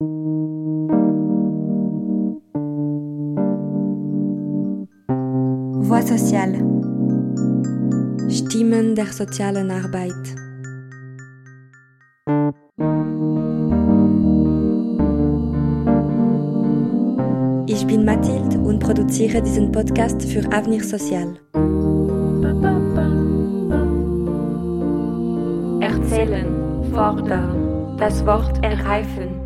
Voix sociale. Stimmen der sozialen Arbeit. Ich bin Mathilde und produziere diesen Podcast für Avenir Sozial. Erzählen, fordern, das Wort ergreifen.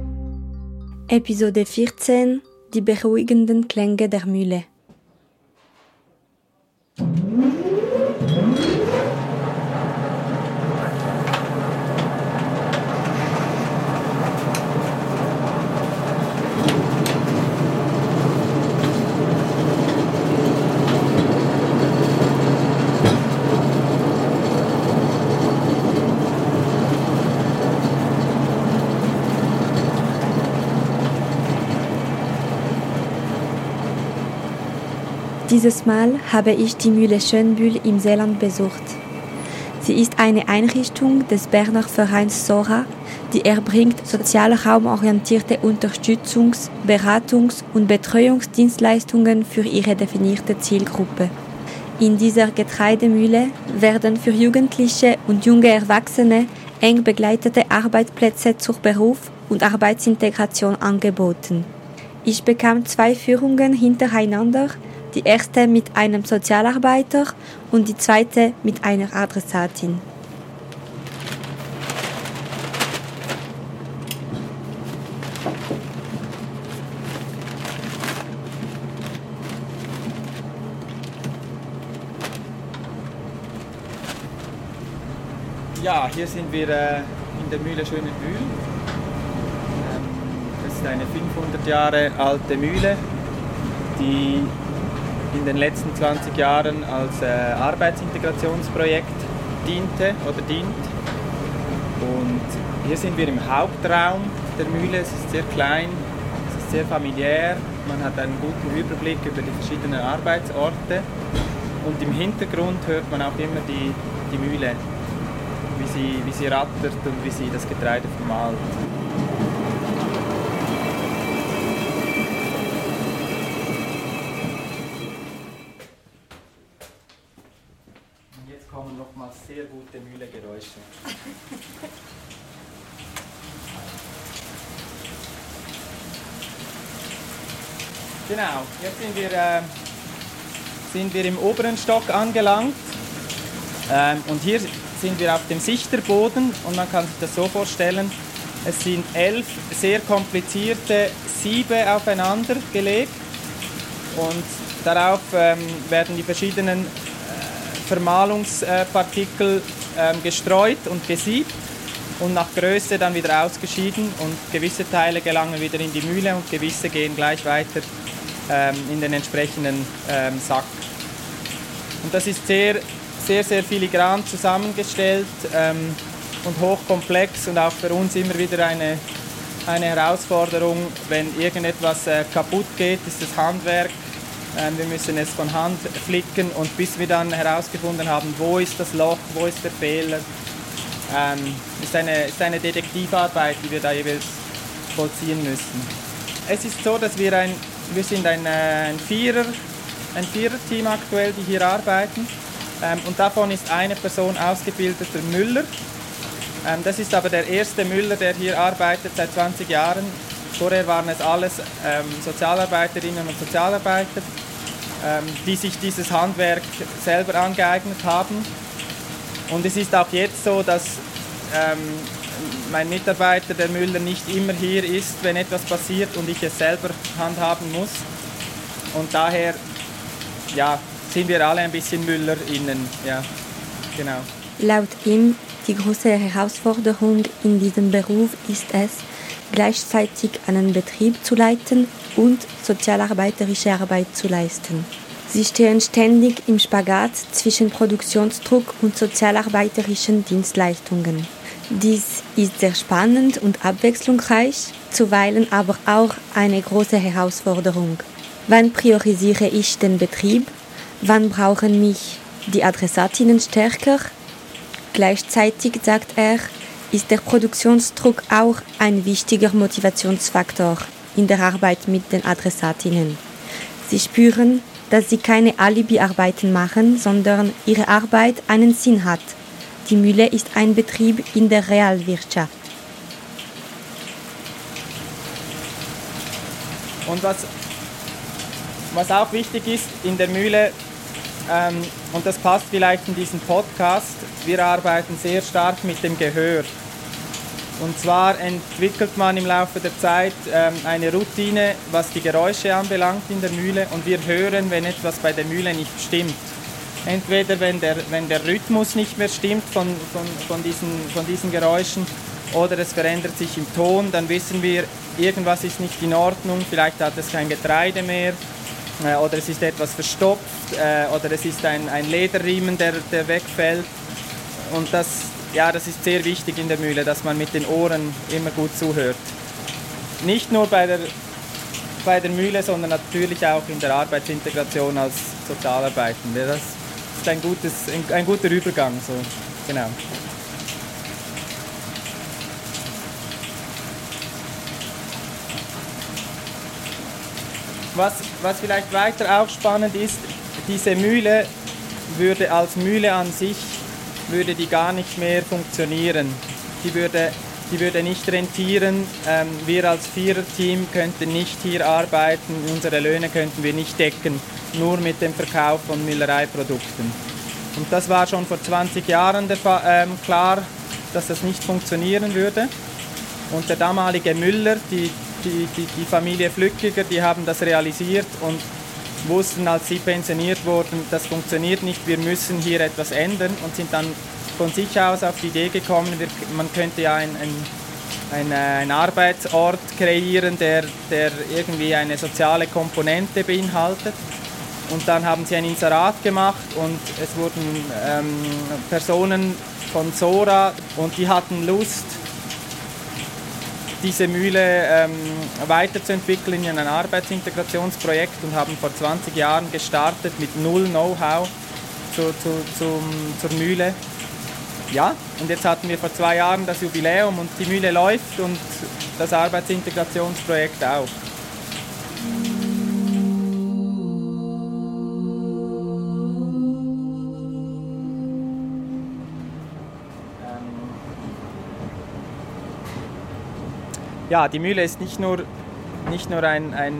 Episode 14 Die beruhigenden Klänge der Mühle. Dieses Mal habe ich die Mühle Schönbühl im Seeland besucht. Sie ist eine Einrichtung des Berner Vereins Sora, die erbringt sozial raumorientierte Unterstützungs-, Beratungs- und Betreuungsdienstleistungen für ihre definierte Zielgruppe. In dieser Getreidemühle werden für Jugendliche und junge Erwachsene eng begleitete Arbeitsplätze zur Beruf- und Arbeitsintegration angeboten. Ich bekam zwei Führungen hintereinander, die erste mit einem Sozialarbeiter und die zweite mit einer Adressatin. Ja, hier sind wir äh, in der Mühle Schönenbühl. Ähm, das ist eine 500 Jahre alte Mühle, die in den letzten 20 Jahren als äh, Arbeitsintegrationsprojekt diente oder dient. Und hier sind wir im Hauptraum der Mühle. Es ist sehr klein, es ist sehr familiär. Man hat einen guten Überblick über die verschiedenen Arbeitsorte. Und im Hintergrund hört man auch immer die, die Mühle, wie sie, wie sie rattert und wie sie das Getreide vermahlt. Und jetzt kommen nochmal sehr gute Mühlegeräusche. Genau, jetzt sind wir, äh, sind wir im oberen Stock angelangt. Ähm, und hier sind wir auf dem Sichterboden und man kann sich das so vorstellen, es sind elf sehr komplizierte Siebe aufeinander gelegt und darauf ähm, werden die verschiedenen äh, Vermahlungspartikel ähm, gestreut und gesiebt und nach Größe dann wieder ausgeschieden und gewisse Teile gelangen wieder in die Mühle und gewisse gehen gleich weiter ähm, in den entsprechenden ähm, Sack. Und das ist sehr, sehr, sehr filigran zusammengestellt ähm, und hochkomplex und auch für uns immer wieder eine, eine Herausforderung, wenn irgendetwas äh, kaputt geht, ist das Handwerk. Ähm, wir müssen es von Hand flicken und bis wir dann herausgefunden haben, wo ist das Loch, wo ist der Fehler, ähm, ist, eine, ist eine Detektivarbeit, die wir da jeweils vollziehen müssen. Es ist so, dass wir ein, wir sind ein, äh, ein Vierer, ein Vierer-Team aktuell, die hier arbeiten. Ähm, und davon ist eine Person ausgebildeter Müller. Ähm, das ist aber der erste Müller, der hier arbeitet seit 20 Jahren. Vorher waren es alles ähm, Sozialarbeiterinnen und Sozialarbeiter, ähm, die sich dieses Handwerk selber angeeignet haben. Und es ist auch jetzt so, dass ähm, mein Mitarbeiter, der Müller, nicht immer hier ist, wenn etwas passiert und ich es selber handhaben muss. Und daher ja, sind wir alle ein bisschen MüllerInnen. Ja, genau. Laut ihm, die große Herausforderung in diesem Beruf ist es, gleichzeitig einen Betrieb zu leiten und sozialarbeiterische Arbeit zu leisten. Sie stehen ständig im Spagat zwischen Produktionsdruck und sozialarbeiterischen Dienstleistungen. Dies ist sehr spannend und abwechslungsreich, zuweilen aber auch eine große Herausforderung. Wann priorisiere ich den Betrieb? Wann brauchen mich die Adressatinnen stärker? Gleichzeitig sagt er, ist der Produktionsdruck auch ein wichtiger Motivationsfaktor in der Arbeit mit den Adressatinnen. Sie spüren, dass sie keine Alibi-Arbeiten machen, sondern ihre Arbeit einen Sinn hat. Die Mühle ist ein Betrieb in der Realwirtschaft. Und was, was auch wichtig ist in der Mühle, ähm, und das passt vielleicht in diesen Podcast, wir arbeiten sehr stark mit dem Gehör. Und zwar entwickelt man im Laufe der Zeit ähm, eine Routine, was die Geräusche anbelangt in der Mühle und wir hören, wenn etwas bei der Mühle nicht stimmt. Entweder wenn der, wenn der Rhythmus nicht mehr stimmt von, von, von, diesen, von diesen Geräuschen oder es verändert sich im Ton, dann wissen wir, irgendwas ist nicht in Ordnung, vielleicht hat es kein Getreide mehr äh, oder es ist etwas verstopft äh, oder es ist ein, ein Lederriemen, der, der wegfällt. Und das, ja, das ist sehr wichtig in der Mühle, dass man mit den Ohren immer gut zuhört. Nicht nur bei der, bei der Mühle, sondern natürlich auch in der Arbeitsintegration als Sozialarbeitende. Das ist ein, gutes, ein guter Übergang. So. Genau. Was, was vielleicht weiter auch spannend ist, diese Mühle würde als Mühle an sich würde die gar nicht mehr funktionieren. Die würde, die würde nicht rentieren. Ähm, wir als Viererteam könnten nicht hier arbeiten, unsere Löhne könnten wir nicht decken, nur mit dem Verkauf von Müllereiprodukten. Und das war schon vor 20 Jahren ähm, klar, dass das nicht funktionieren würde. Und der damalige Müller, die, die, die, die Familie Flückiger, die haben das realisiert und wussten, als sie pensioniert wurden, das funktioniert nicht, wir müssen hier etwas ändern und sind dann von sich aus auf die Idee gekommen, man könnte ja ein, ein, ein, ein Arbeitsort kreieren, der, der irgendwie eine soziale Komponente beinhaltet. Und dann haben sie ein Inserat gemacht und es wurden ähm, Personen von Sora und die hatten Lust, diese Mühle ähm, weiterzuentwickeln in ein Arbeitsintegrationsprojekt und haben vor 20 Jahren gestartet mit null Know-how zu, zu, zur Mühle. Ja, und jetzt hatten wir vor zwei Jahren das Jubiläum und die Mühle läuft und das Arbeitsintegrationsprojekt auch. ja, die Mühle ist nicht nur, nicht nur ein, ein,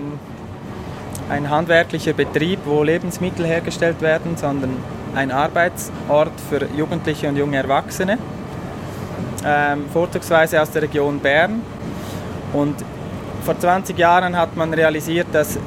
ein handwerklicher Betrieb, wo Lebensmittel hergestellt werden, sondern ein Arbeitsort für Jugendliche und junge Erwachsene, ähm, vorzugsweise aus der Region Bern. Und vor 20 Jahren hat man realisiert, dass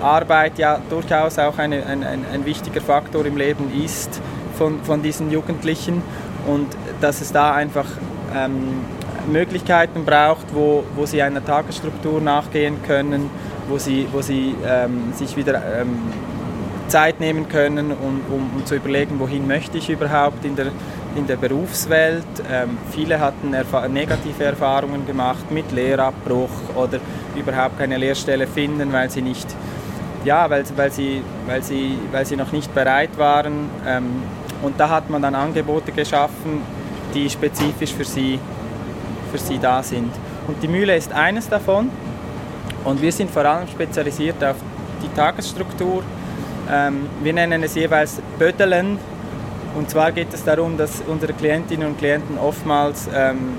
Arbeit ja durchaus auch eine, ein, ein, ein wichtiger Faktor im Leben ist von, von diesen Jugendlichen und dass es da einfach ähm, Möglichkeiten braucht, wo, wo sie einer Tagesstruktur nachgehen können, wo sie, wo sie ähm, sich wieder ähm, Zeit nehmen können, um, um, um, zu überlegen, wohin möchte ich überhaupt in der, in der Berufswelt. Ähm, viele hatten erfa negative Erfahrungen gemacht mit Lehrabbruch oder überhaupt keine Lehrstelle finden, weil sie nicht, ja, weil, weil, sie, weil, sie, weil sie noch nicht bereit waren. Ähm, und da hat man dann Angebote geschaffen, die spezifisch für sie für sie da sind. Und die Mühle ist eines davon. Und wir sind vor allem spezialisiert auf die Tagesstruktur. Ähm, wir nennen es jeweils Bödelen. Und zwar geht es darum, dass unsere Klientinnen und Klienten oftmals ähm,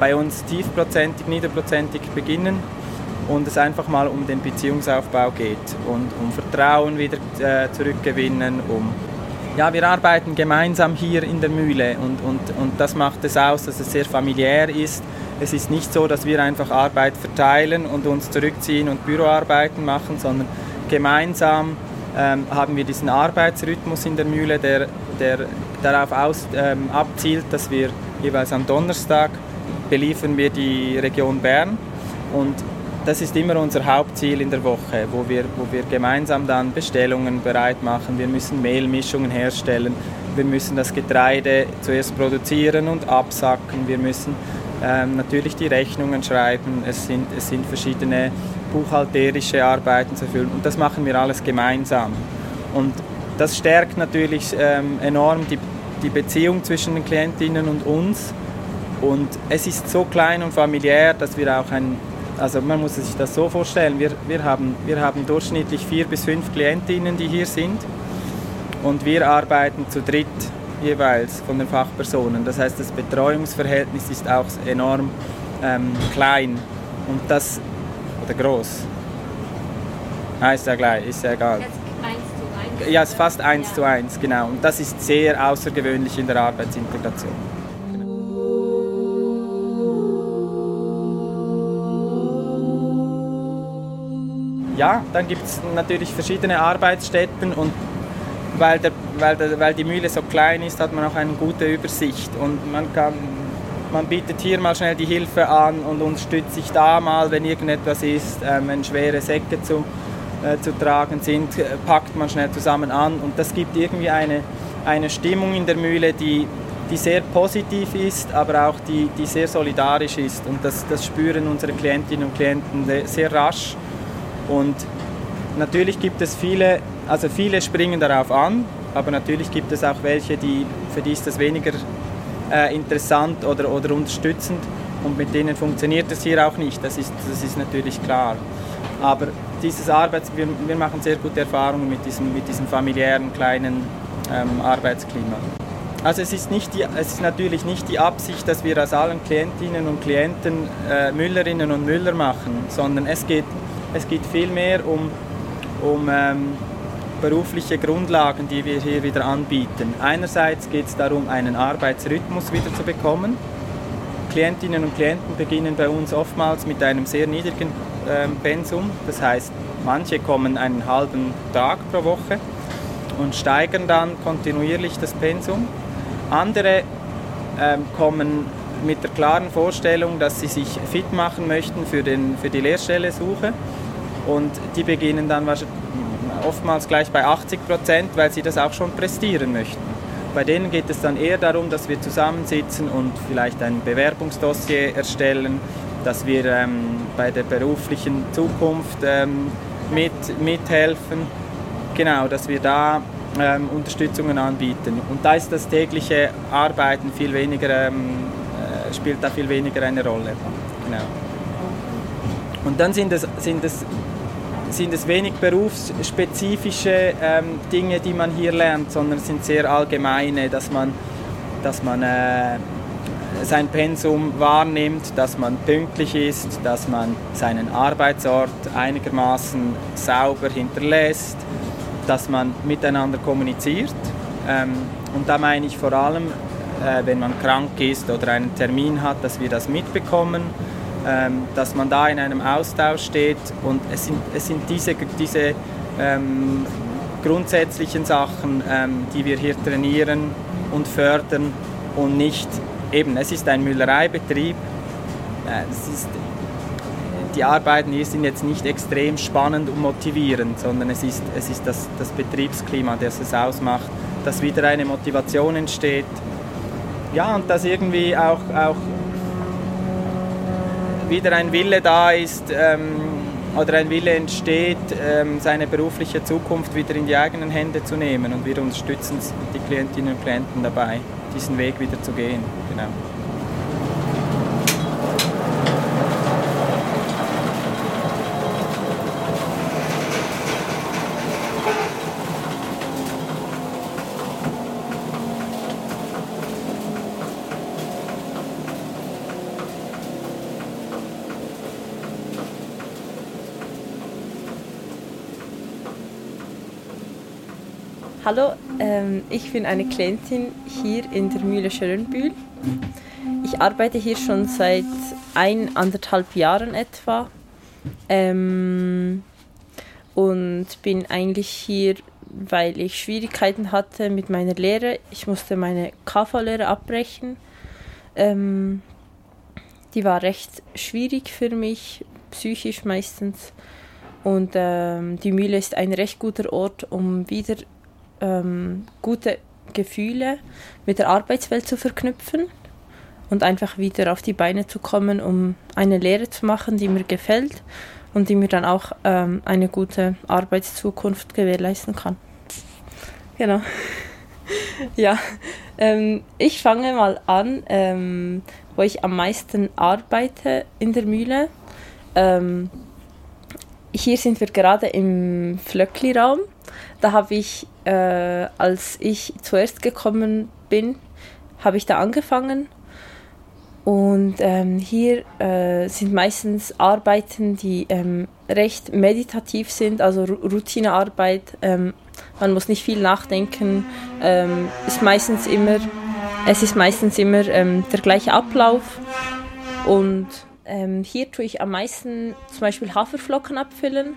bei uns tiefprozentig, niederprozentig beginnen und es einfach mal um den Beziehungsaufbau geht und um Vertrauen wieder äh, zurückgewinnen, um ja, wir arbeiten gemeinsam hier in der Mühle und, und, und das macht es aus, dass es sehr familiär ist. Es ist nicht so, dass wir einfach Arbeit verteilen und uns zurückziehen und Büroarbeiten machen, sondern gemeinsam ähm, haben wir diesen Arbeitsrhythmus in der Mühle, der, der darauf aus, ähm, abzielt, dass wir jeweils am Donnerstag beliefern wir die Region Bern. Und das ist immer unser Hauptziel in der Woche, wo wir, wo wir gemeinsam dann Bestellungen bereit machen. Wir müssen Mehlmischungen herstellen, wir müssen das Getreide zuerst produzieren und absacken, wir müssen ähm, natürlich die Rechnungen schreiben, es sind, es sind verschiedene buchhalterische Arbeiten zu erfüllen und das machen wir alles gemeinsam. Und das stärkt natürlich ähm, enorm die, die Beziehung zwischen den Klientinnen und uns. Und es ist so klein und familiär, dass wir auch ein, also man muss sich das so vorstellen, wir, wir, haben, wir haben durchschnittlich vier bis fünf Klientinnen, die hier sind. Und wir arbeiten zu dritt jeweils von den Fachpersonen. Das heißt, das Betreuungsverhältnis ist auch enorm ähm, klein. Und das, oder groß. Ah, ist ja gleich, ist ja egal. Ja, es ist fast eins ja. zu eins, genau. Und das ist sehr außergewöhnlich in der Arbeitsintegration. Ja, dann gibt es natürlich verschiedene Arbeitsstätten und weil, der, weil, der, weil die Mühle so klein ist, hat man auch eine gute Übersicht und man kann man bietet hier mal schnell die Hilfe an und unterstützt sich da mal, wenn irgendetwas ist, ähm, wenn schwere Säcke zu, äh, zu tragen sind, äh, packt man schnell zusammen an. Und das gibt irgendwie eine, eine Stimmung in der Mühle, die, die sehr positiv ist, aber auch die, die sehr solidarisch ist. Und das, das spüren unsere Klientinnen und Klienten sehr rasch. Und natürlich gibt es viele, also viele springen darauf an, aber natürlich gibt es auch welche, die, für die ist das weniger äh, interessant oder, oder unterstützend und mit denen funktioniert es hier auch nicht, das ist, das ist natürlich klar. Aber dieses Arbeits, wir, wir machen sehr gute Erfahrungen mit diesem, mit diesem familiären kleinen ähm, Arbeitsklima. Also es ist, nicht die, es ist natürlich nicht die Absicht, dass wir aus allen Klientinnen und Klienten äh, Müllerinnen und Müller machen, sondern es geht, es geht vielmehr um, um ähm, berufliche Grundlagen, die wir hier wieder anbieten. Einerseits geht es darum, einen Arbeitsrhythmus wieder zu bekommen. Klientinnen und Klienten beginnen bei uns oftmals mit einem sehr niedrigen äh, Pensum. Das heißt, manche kommen einen halben Tag pro Woche und steigern dann kontinuierlich das Pensum. Andere äh, kommen mit der klaren Vorstellung, dass sie sich fit machen möchten für, den, für die Lehrstellesuche und die beginnen dann oftmals gleich bei 80 Prozent, weil sie das auch schon prestieren möchten. Bei denen geht es dann eher darum, dass wir zusammensitzen und vielleicht ein Bewerbungsdossier erstellen, dass wir ähm, bei der beruflichen Zukunft ähm, mit, mithelfen. Genau, dass wir da ähm, Unterstützungen anbieten. Und da ist das tägliche Arbeiten viel weniger, ähm, äh, spielt da viel weniger eine Rolle. Genau. Und dann sind es, sind es sind es wenig berufsspezifische ähm, Dinge, die man hier lernt, sondern es sind sehr allgemeine, dass man, dass man äh, sein Pensum wahrnimmt, dass man pünktlich ist, dass man seinen Arbeitsort einigermaßen sauber hinterlässt, dass man miteinander kommuniziert. Ähm, und da meine ich vor allem, äh, wenn man krank ist oder einen Termin hat, dass wir das mitbekommen ähm, dass man da in einem Austausch steht und es sind, es sind diese, diese ähm, grundsätzlichen Sachen, ähm, die wir hier trainieren und fördern und nicht eben, es ist ein Müllereibetrieb, äh, ist, die Arbeiten hier sind jetzt nicht extrem spannend und motivierend, sondern es ist, es ist das, das Betriebsklima, das es ausmacht, dass wieder eine Motivation entsteht. Ja, und dass irgendwie auch, auch wieder ein Wille da ist ähm, oder ein Wille entsteht, ähm, seine berufliche Zukunft wieder in die eigenen Hände zu nehmen. Und wir unterstützen die Klientinnen und Klienten dabei, diesen Weg wieder zu gehen. Genau. Hallo, ähm, ich bin eine Klientin hier in der Mühle Schönbühl. Ich arbeite hier schon seit eineinhalb Jahren etwa ähm, und bin eigentlich hier, weil ich Schwierigkeiten hatte mit meiner Lehre. Ich musste meine KV-Lehre abbrechen. Ähm, die war recht schwierig für mich, psychisch meistens. Und ähm, die Mühle ist ein recht guter Ort, um wieder ähm, gute Gefühle mit der Arbeitswelt zu verknüpfen und einfach wieder auf die Beine zu kommen, um eine Lehre zu machen, die mir gefällt und die mir dann auch ähm, eine gute Arbeitszukunft gewährleisten kann. Genau. ja, ähm, ich fange mal an, ähm, wo ich am meisten arbeite in der Mühle. Ähm, hier sind wir gerade im Flöckli-Raum. Da habe ich, äh, als ich zuerst gekommen bin, habe ich da angefangen. Und ähm, hier äh, sind meistens Arbeiten, die ähm, recht meditativ sind, also Routinearbeit. Ähm, man muss nicht viel nachdenken. Ähm, ist meistens immer, es ist meistens immer ähm, der gleiche Ablauf. Und ähm, hier tue ich am meisten zum Beispiel Haferflocken abfüllen.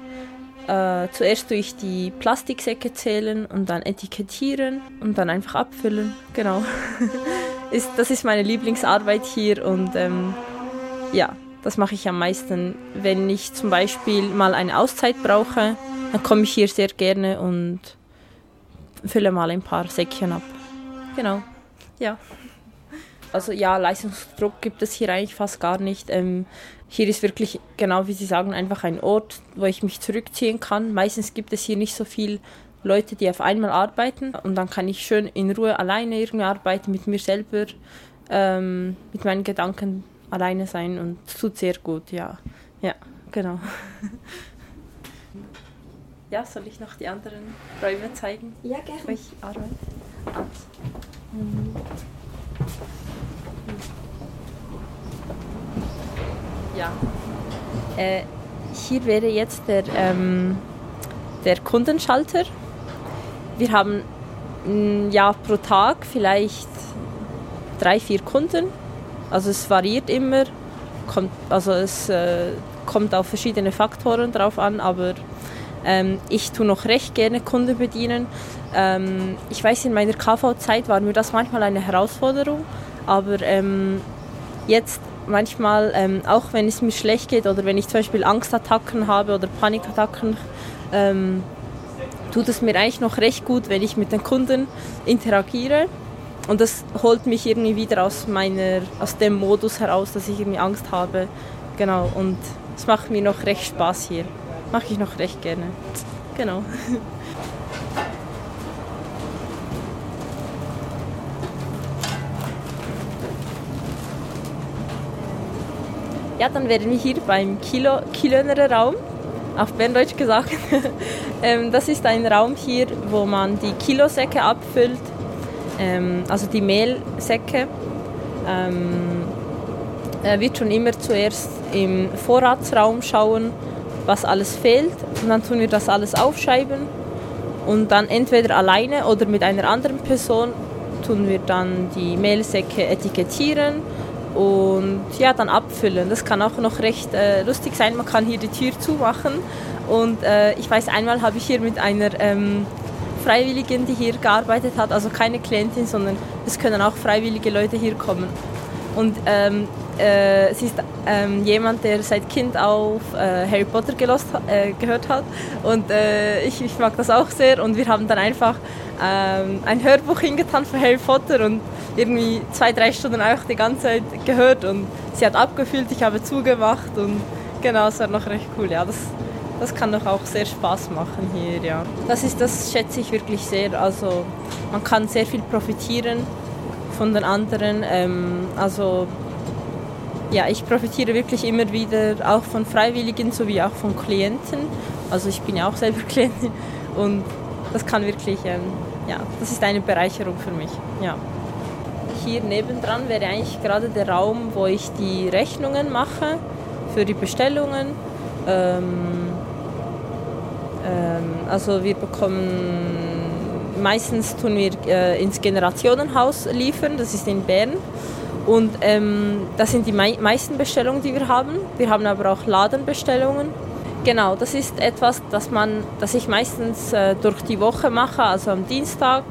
Äh, zuerst tue ich die Plastiksäcke zählen und dann etikettieren und dann einfach abfüllen. Genau. ist, das ist meine Lieblingsarbeit hier und ähm, ja, das mache ich am meisten. Wenn ich zum Beispiel mal eine Auszeit brauche, dann komme ich hier sehr gerne und fülle mal ein paar Säckchen ab. Genau. Ja. Also ja, Leistungsdruck gibt es hier eigentlich fast gar nicht. Ähm, hier ist wirklich, genau wie Sie sagen, einfach ein Ort, wo ich mich zurückziehen kann. Meistens gibt es hier nicht so viel Leute, die auf einmal arbeiten und dann kann ich schön in Ruhe alleine irgendwie arbeiten, mit mir selber, ähm, mit meinen Gedanken alleine sein und es tut sehr gut, ja. Ja, genau. ja, soll ich noch die anderen Räume zeigen? Ja, gerne. Wo ich arbeite? Ja. Äh, hier wäre jetzt der, ähm, der Kundenschalter. Wir haben mm, ja pro Tag vielleicht drei, vier Kunden. Also es variiert immer, kommt, also es äh, kommt auf verschiedene Faktoren drauf an, aber ähm, ich tue noch recht gerne Kunden bedienen. Ähm, ich weiß, in meiner KV-Zeit war mir das manchmal eine Herausforderung, aber ähm, jetzt manchmal, ähm, auch wenn es mir schlecht geht oder wenn ich zum Beispiel Angstattacken habe oder Panikattacken, ähm, tut es mir eigentlich noch recht gut, wenn ich mit den Kunden interagiere. Und das holt mich irgendwie wieder aus, meiner, aus dem Modus heraus, dass ich irgendwie Angst habe. Genau, und es macht mir noch recht Spaß hier. Mache ich noch recht gerne. Genau. Ja, dann wären wir hier beim Kilo, Kilöner Raum, auf Berndeutsch gesagt. ähm, das ist ein Raum hier, wo man die Kilosäcke abfüllt, ähm, also die Mehlsäcke. Ähm, er wird schon immer zuerst im Vorratsraum schauen, was alles fehlt. Und dann tun wir das alles aufschreiben. Und dann entweder alleine oder mit einer anderen Person tun wir dann die Mehlsäcke etikettieren und ja, dann abfüllen. Das kann auch noch recht äh, lustig sein. Man kann hier die Tür zumachen und äh, ich weiß, einmal habe ich hier mit einer ähm, Freiwilligen, die hier gearbeitet hat, also keine Klientin, sondern es können auch freiwillige Leute hier kommen. Und ähm, äh, sie ist ähm, jemand, der seit Kind auf äh, Harry Potter gelost, äh, gehört hat und äh, ich, ich, mag das auch sehr und wir haben dann einfach ähm, ein Hörbuch hingetan für Harry Potter und irgendwie zwei, drei Stunden auch die ganze Zeit gehört und sie hat abgefüllt, ich habe zugemacht und genau, es war noch recht cool. Ja, das, das kann doch auch sehr Spaß machen hier, ja. Das ist, das schätze ich wirklich sehr. Also man kann sehr viel profitieren von den anderen. Ähm, also ja, ich profitiere wirklich immer wieder auch von Freiwilligen sowie auch von Klienten. Also ich bin ja auch selber Klientin und das kann wirklich, ähm, ja, das ist eine Bereicherung für mich, ja hier nebendran wäre eigentlich gerade der Raum, wo ich die Rechnungen mache für die Bestellungen. Ähm, ähm, also wir bekommen, meistens tun wir äh, ins Generationenhaus liefern, das ist in Bern. Und ähm, das sind die mei meisten Bestellungen, die wir haben. Wir haben aber auch Ladenbestellungen. Genau, das ist etwas, das, man, das ich meistens äh, durch die Woche mache, also am Dienstag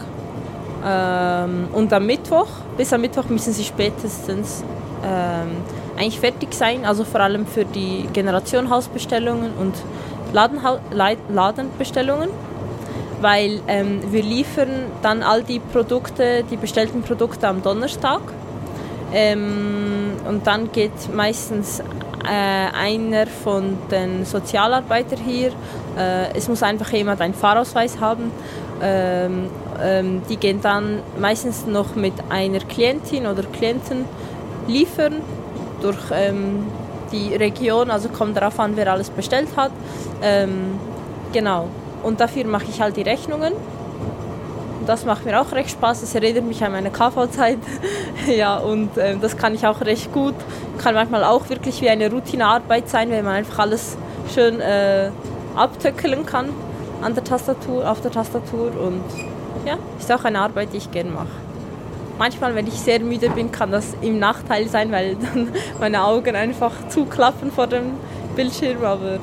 ähm, und am Mittwoch, bis am Mittwoch müssen sie spätestens ähm, eigentlich fertig sein, also vor allem für die Generationhausbestellungen und Ladenha Ladenbestellungen, weil ähm, wir liefern dann all die Produkte, die bestellten Produkte am Donnerstag. Ähm, und dann geht meistens einer von den Sozialarbeitern hier, äh, es muss einfach jemand einen Fahrausweis haben ähm, ähm, die gehen dann meistens noch mit einer Klientin oder Klienten liefern durch ähm, die Region, also kommt darauf an, wer alles bestellt hat. Genau. Und dafür mache ich halt die Rechnungen. Das macht mir auch recht Spaß. Es erinnert mich an meine KV-Zeit. ja, und äh, das kann ich auch recht gut. Kann manchmal auch wirklich wie eine Routinearbeit sein, wenn man einfach alles schön äh, abtöckeln kann an der Tastatur, auf der Tastatur. Und ja, ist auch eine Arbeit, die ich gerne mache. Manchmal, wenn ich sehr müde bin, kann das im Nachteil sein, weil dann meine Augen einfach zuklappen vor dem Bildschirm. Aber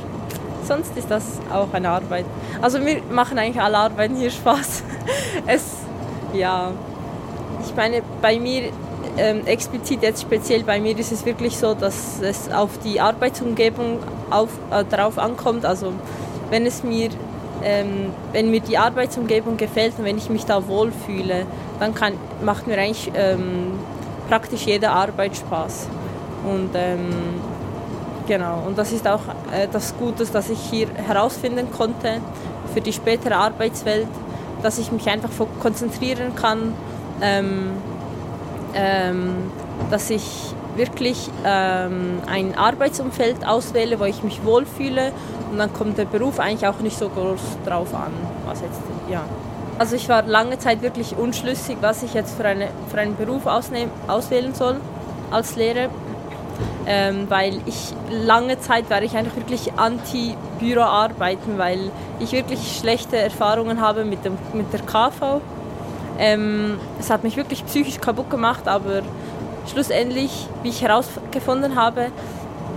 sonst ist das auch eine Arbeit. Also mir machen eigentlich alle Arbeiten hier Spaß. Es, ja, ich meine, bei mir ähm, explizit jetzt speziell bei mir ist es wirklich so, dass es auf die Arbeitsumgebung auf, äh, darauf ankommt. Also wenn es mir ähm, wenn mir die Arbeitsumgebung gefällt und wenn ich mich da wohlfühle, dann kann, macht mir eigentlich ähm, praktisch jede Arbeit Spaß. Und ähm, genau, und das ist auch äh, das Gute, das ich hier herausfinden konnte für die spätere Arbeitswelt, dass ich mich einfach konzentrieren kann, ähm, ähm, dass ich wirklich ähm, ein Arbeitsumfeld auswähle, wo ich mich wohlfühle und dann kommt der Beruf eigentlich auch nicht so groß drauf an, was jetzt, ja. Also ich war lange Zeit wirklich unschlüssig, was ich jetzt für, eine, für einen Beruf ausnehm, auswählen soll als Lehrer, ähm, weil ich lange Zeit war ich einfach wirklich anti-Büroarbeiten, weil ich wirklich schlechte Erfahrungen habe mit, dem, mit der KV. Ähm, es hat mich wirklich psychisch kaputt gemacht, aber schlussendlich, wie ich herausgefunden habe,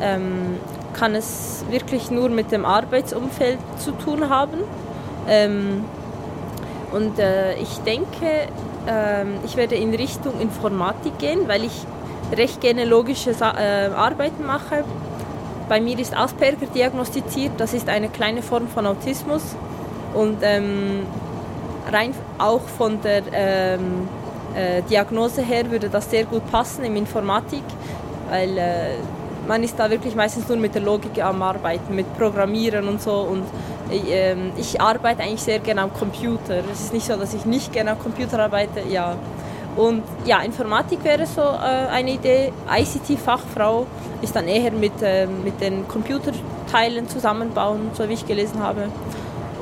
ähm, kann es wirklich nur mit dem Arbeitsumfeld zu tun haben. Ähm, und äh, ich denke, äh, ich werde in Richtung Informatik gehen, weil ich recht gerne logische äh, Arbeiten mache. Bei mir ist Asperger diagnostiziert, das ist eine kleine Form von Autismus. Und ähm, rein auch von der ähm, äh, Diagnose her würde das sehr gut passen im Informatik, weil äh, man ist da wirklich meistens nur mit der Logik am Arbeiten, mit Programmieren und so. Und äh, ich arbeite eigentlich sehr gerne am Computer. Es ist nicht so, dass ich nicht gerne am Computer arbeite, ja. Und ja, Informatik wäre so äh, eine Idee. ICT-Fachfrau ist dann eher mit, äh, mit den Computerteilen zusammenbauen, so wie ich gelesen habe.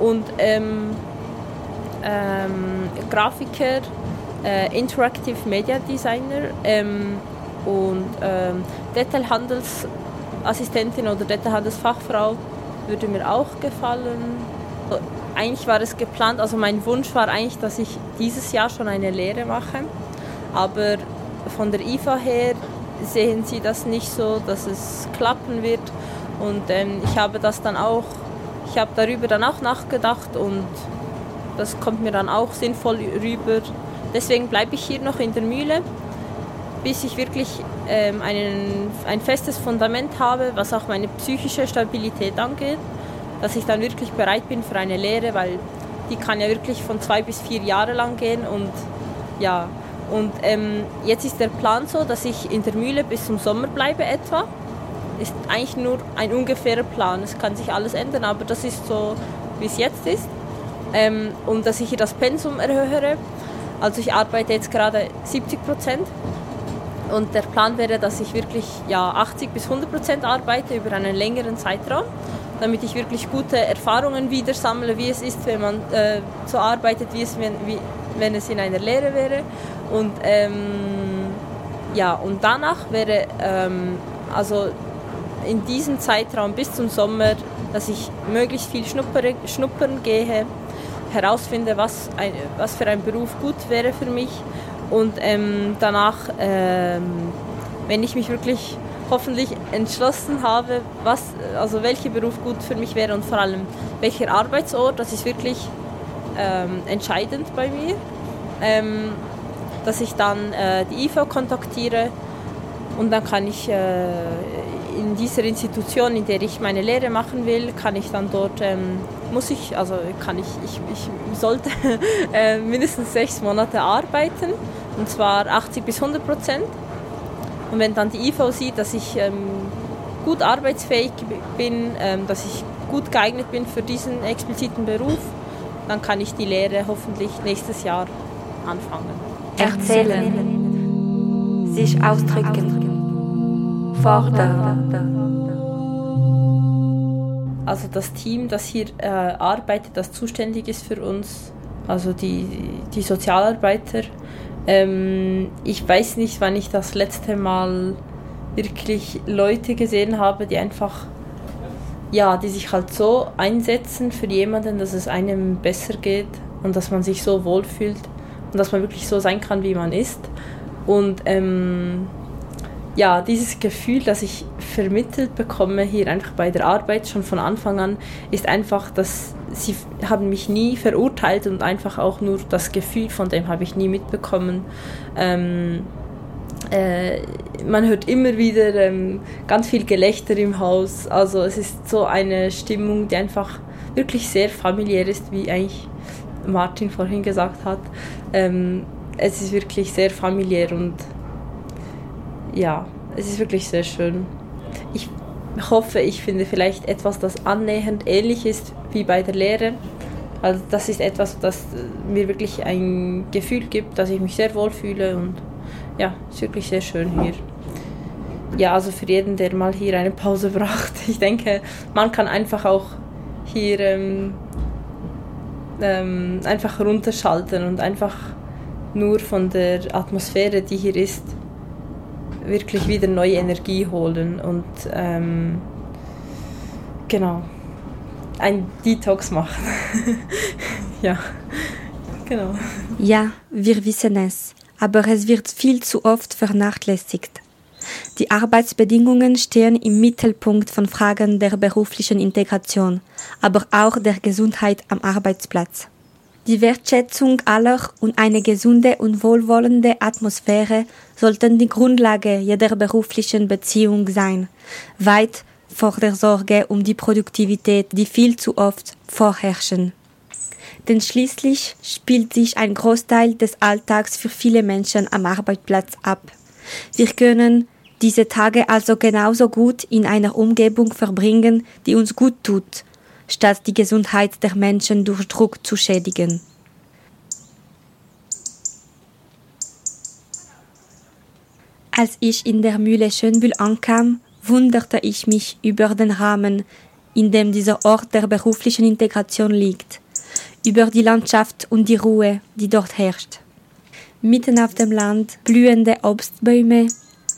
Und ähm, ähm, Grafiker, äh, Interactive Media Designer ähm, und ähm, Detailhandelsassistentin oder Detailhandelsfachfrau würde mir auch gefallen. Eigentlich war es geplant, also mein Wunsch war eigentlich, dass ich dieses Jahr schon eine Lehre mache, aber von der IFA her sehen sie das nicht so, dass es klappen wird. Und ähm, ich habe das dann auch, ich habe darüber dann auch nachgedacht und das kommt mir dann auch sinnvoll rüber. Deswegen bleibe ich hier noch in der Mühle bis ich wirklich ähm, einen, ein festes Fundament habe, was auch meine psychische Stabilität angeht, dass ich dann wirklich bereit bin für eine Lehre, weil die kann ja wirklich von zwei bis vier Jahre lang gehen und ja, und ähm, jetzt ist der Plan so, dass ich in der Mühle bis zum Sommer bleibe etwa. Ist eigentlich nur ein ungefährer Plan. Es kann sich alles ändern, aber das ist so, wie es jetzt ist. Ähm, und dass ich hier das Pensum erhöhe. Also ich arbeite jetzt gerade 70 Prozent und der Plan wäre, dass ich wirklich ja, 80 bis 100 Prozent arbeite über einen längeren Zeitraum, damit ich wirklich gute Erfahrungen wieder sammle, wie es ist, wenn man äh, so arbeitet, wie es, wenn, wie, wenn es in einer Lehre wäre. Und ähm, ja, und danach wäre ähm, also in diesem Zeitraum bis zum Sommer, dass ich möglichst viel schnuppere, schnuppern gehe, herausfinde, was, ein, was für ein Beruf gut wäre für mich und ähm, danach, ähm, wenn ich mich wirklich hoffentlich entschlossen habe, was, also welcher Beruf gut für mich wäre und vor allem welcher Arbeitsort, das ist wirklich ähm, entscheidend bei mir, ähm, dass ich dann äh, die IV kontaktiere und dann kann ich äh, in dieser Institution, in der ich meine Lehre machen will, kann ich dann dort, ähm, muss ich, also kann ich, ich, ich sollte äh, mindestens sechs Monate arbeiten. Und zwar 80 bis 100 Prozent. Und wenn dann die IV sieht, dass ich ähm, gut arbeitsfähig bin, ähm, dass ich gut geeignet bin für diesen expliziten Beruf, dann kann ich die Lehre hoffentlich nächstes Jahr anfangen. Erzählen. Sich ausdrücken. fordern. Also das Team, das hier äh, arbeitet, das zuständig ist für uns, also die, die Sozialarbeiter. Ähm, ich weiß nicht, wann ich das letzte Mal wirklich Leute gesehen habe, die einfach, ja, die sich halt so einsetzen für jemanden, dass es einem besser geht und dass man sich so wohlfühlt und dass man wirklich so sein kann, wie man ist. Und ähm, ja, dieses Gefühl, das ich vermittelt bekomme hier einfach bei der Arbeit schon von Anfang an, ist einfach, dass sie haben mich nie verurteilt und einfach auch nur das Gefühl von dem habe ich nie mitbekommen. Ähm, äh, man hört immer wieder ähm, ganz viel Gelächter im Haus. Also es ist so eine Stimmung, die einfach wirklich sehr familiär ist, wie eigentlich Martin vorhin gesagt hat. Ähm, es ist wirklich sehr familiär und ja, es ist wirklich sehr schön. Ich hoffe, ich finde vielleicht etwas, das annähernd ähnlich ist wie bei der Lehre. Also das ist etwas, das mir wirklich ein Gefühl gibt, dass ich mich sehr wohl fühle und ja, es ist wirklich sehr schön hier. Ja, also für jeden, der mal hier eine Pause braucht. Ich denke, man kann einfach auch hier ähm, ähm, einfach runterschalten und einfach nur von der Atmosphäre, die hier ist, wirklich wieder neue Energie holen und ähm, genau ein Detox machen. ja, genau. Ja, wir wissen es, aber es wird viel zu oft vernachlässigt. Die Arbeitsbedingungen stehen im Mittelpunkt von Fragen der beruflichen Integration, aber auch der Gesundheit am Arbeitsplatz. Die Wertschätzung aller und eine gesunde und wohlwollende Atmosphäre sollten die Grundlage jeder beruflichen Beziehung sein, weit vor der Sorge um die Produktivität, die viel zu oft vorherrschen. Denn schließlich spielt sich ein Großteil des Alltags für viele Menschen am Arbeitsplatz ab. Wir können diese Tage also genauso gut in einer Umgebung verbringen, die uns gut tut, statt die Gesundheit der Menschen durch Druck zu schädigen. Als ich in der Mühle Schönbühl ankam, wunderte ich mich über den Rahmen, in dem dieser Ort der beruflichen Integration liegt, über die Landschaft und die Ruhe, die dort herrscht. Mitten auf dem Land blühende Obstbäume,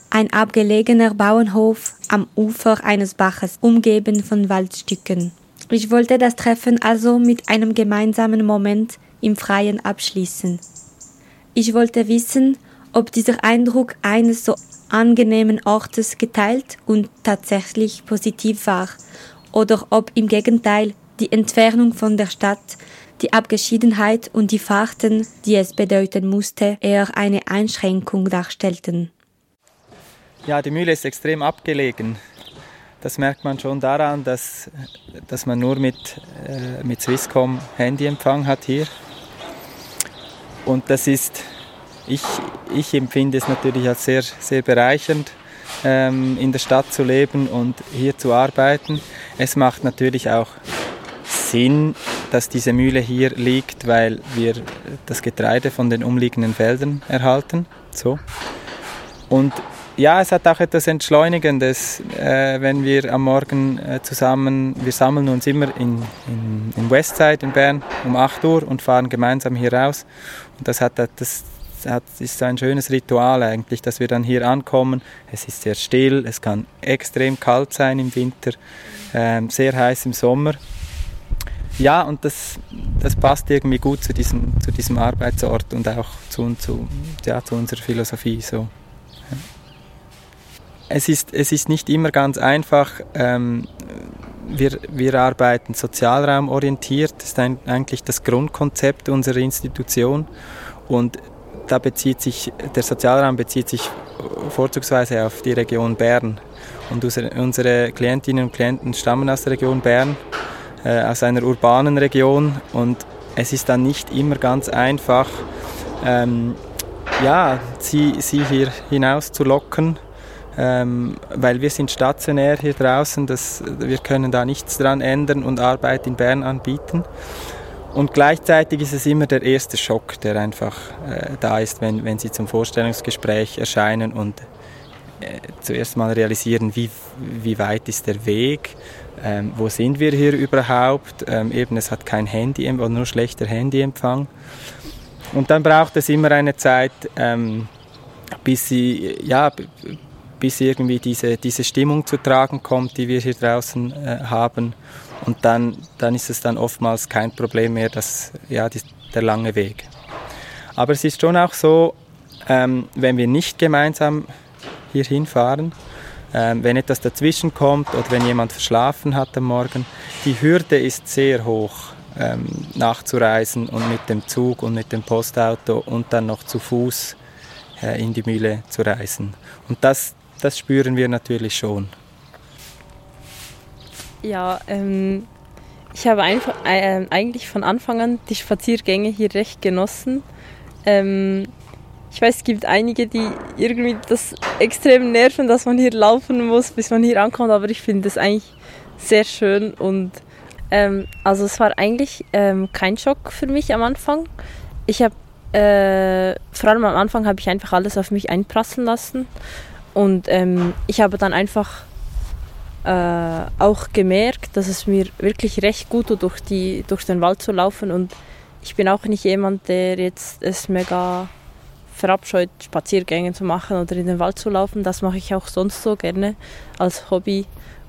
ein abgelegener Bauernhof am Ufer eines Baches, umgeben von Waldstücken. Ich wollte das Treffen also mit einem gemeinsamen Moment im Freien abschließen. Ich wollte wissen, ob dieser Eindruck eines so angenehmen Ortes geteilt und tatsächlich positiv war, oder ob im Gegenteil die Entfernung von der Stadt, die Abgeschiedenheit und die Fahrten, die es bedeuten musste, eher eine Einschränkung darstellten. Ja, die Mühle ist extrem abgelegen. Das merkt man schon daran, dass, dass man nur mit, äh, mit Swisscom Handyempfang hat hier. Und das ist, ich, ich empfinde es natürlich als sehr, sehr bereichernd, ähm, in der Stadt zu leben und hier zu arbeiten. Es macht natürlich auch Sinn, dass diese Mühle hier liegt, weil wir das Getreide von den umliegenden Feldern erhalten. So. Und ja, es hat auch etwas Entschleunigendes, äh, wenn wir am Morgen äh, zusammen, wir sammeln uns immer in, in, in, Westside in Bern um 8 Uhr und fahren gemeinsam hier raus. Und das hat das hat, ist ein schönes Ritual eigentlich, dass wir dann hier ankommen. Es ist sehr still, es kann extrem kalt sein im Winter, äh, sehr heiß im Sommer. Ja, und das, das passt irgendwie gut zu diesem, zu diesem Arbeitsort und auch zu, zu, ja, zu unserer Philosophie. So. Es ist, es ist nicht immer ganz einfach. Ähm, wir, wir arbeiten sozialraumorientiert, das ist ein, eigentlich das Grundkonzept unserer Institution. Und da bezieht sich, der Sozialraum bezieht sich vorzugsweise auf die Region Bern. Und unsere Klientinnen und Klienten stammen aus der Region Bern, äh, aus einer urbanen Region. Und es ist dann nicht immer ganz einfach, ähm, ja, sie, sie hier hinaus zu locken ähm, weil wir sind stationär hier draußen, das, wir können da nichts dran ändern und Arbeit in Bern anbieten. Und gleichzeitig ist es immer der erste Schock, der einfach äh, da ist, wenn, wenn Sie zum Vorstellungsgespräch erscheinen und zuerst mal realisieren, wie, wie weit ist der Weg, ähm, wo sind wir hier überhaupt. Ähm, eben, es hat kein Handy oder nur schlechter Handyempfang. Und dann braucht es immer eine Zeit, ähm, bis sie, ja, bis irgendwie diese, diese Stimmung zu tragen kommt, die wir hier draußen äh, haben. Und dann, dann ist es dann oftmals kein Problem mehr, dass, ja, die, der lange Weg. Aber es ist schon auch so, ähm, wenn wir nicht gemeinsam hier hinfahren, ähm, wenn etwas dazwischen kommt oder wenn jemand verschlafen hat am Morgen, die Hürde ist sehr hoch ähm, nachzureisen und mit dem Zug und mit dem Postauto und dann noch zu Fuß äh, in die Mühle zu reisen. Und das, das spüren wir natürlich schon. Ja, ähm, ich habe einfach, äh, eigentlich von Anfang an die Spaziergänge hier recht genossen. Ähm, ich weiß, es gibt einige, die irgendwie das extrem nerven, dass man hier laufen muss, bis man hier ankommt, aber ich finde das eigentlich sehr schön und ähm, also es war eigentlich ähm, kein Schock für mich am Anfang. Ich habe äh, vor allem am Anfang habe ich einfach alles auf mich einprasseln lassen und ähm, ich habe dann einfach äh, auch gemerkt, dass es mir wirklich recht gut tut, durch, die, durch den Wald zu laufen und ich bin auch nicht jemand, der jetzt es mega verabscheut, Spaziergänge zu machen oder in den Wald zu laufen. Das mache ich auch sonst so gerne als Hobby.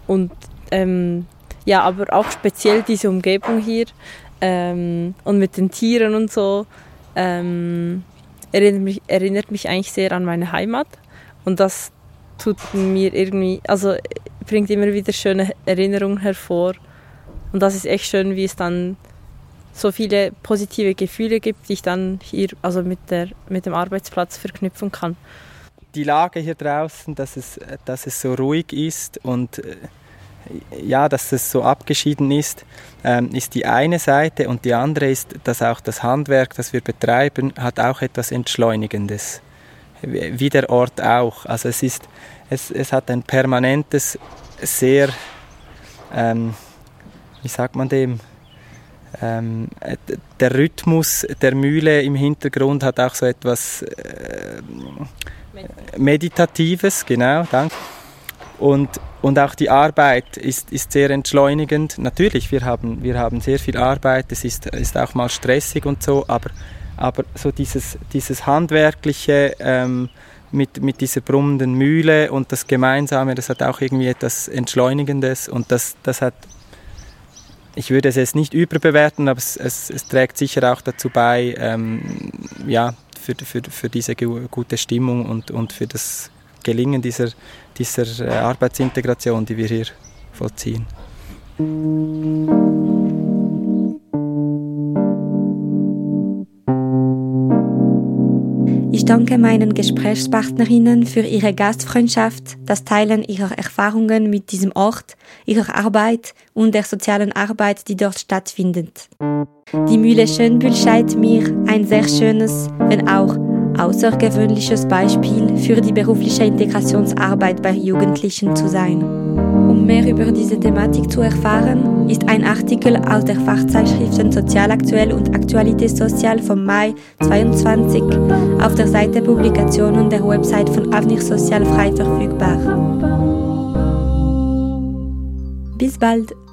Und ähm, ja, aber auch speziell diese Umgebung hier ähm, und mit den Tieren und so ähm, erinnert, mich, erinnert mich eigentlich sehr an meine Heimat. Und das tut mir irgendwie, also bringt immer wieder schöne Erinnerungen hervor. Und das ist echt schön, wie es dann so viele positive Gefühle gibt, die ich dann hier also mit, der, mit dem Arbeitsplatz verknüpfen kann. Die Lage hier draußen, dass es, dass es so ruhig ist und äh, ja, dass es so abgeschieden ist, ähm, ist die eine Seite und die andere ist, dass auch das Handwerk, das wir betreiben, hat auch etwas Entschleunigendes. Wie der Ort auch. Also es ist, es, es hat ein permanentes, sehr, ähm, wie sagt man dem, ähm, der Rhythmus der Mühle im Hintergrund hat auch so etwas äh, Meditatives, genau, danke. Und, und auch die Arbeit ist, ist sehr entschleunigend. Natürlich, wir haben, wir haben sehr viel Arbeit, es ist, ist auch mal stressig und so, aber, aber so dieses, dieses handwerkliche ähm, mit, mit dieser brummenden Mühle und das Gemeinsame, das hat auch irgendwie etwas Entschleunigendes und das, das hat ich würde es jetzt nicht überbewerten, aber es, es, es trägt sicher auch dazu bei, ähm, ja, für, für, für diese gute Stimmung und, und für das Gelingen dieser, dieser äh, Arbeitsintegration, die wir hier vollziehen. Ich danke meinen Gesprächspartnerinnen für ihre Gastfreundschaft, das Teilen ihrer Erfahrungen mit diesem Ort, ihrer Arbeit und der sozialen Arbeit, die dort stattfindet. Die Mühle Schönbühl scheint mir ein sehr schönes, wenn auch außergewöhnliches Beispiel für die berufliche Integrationsarbeit bei Jugendlichen zu sein. Um mehr über diese Thematik zu erfahren, ist ein Artikel aus der Fachzeitschriften Sozial Aktuell und Aktualität Sozial vom Mai 22 auf der Seite Publikationen der Website von Avnir Sozial frei verfügbar. Bis bald!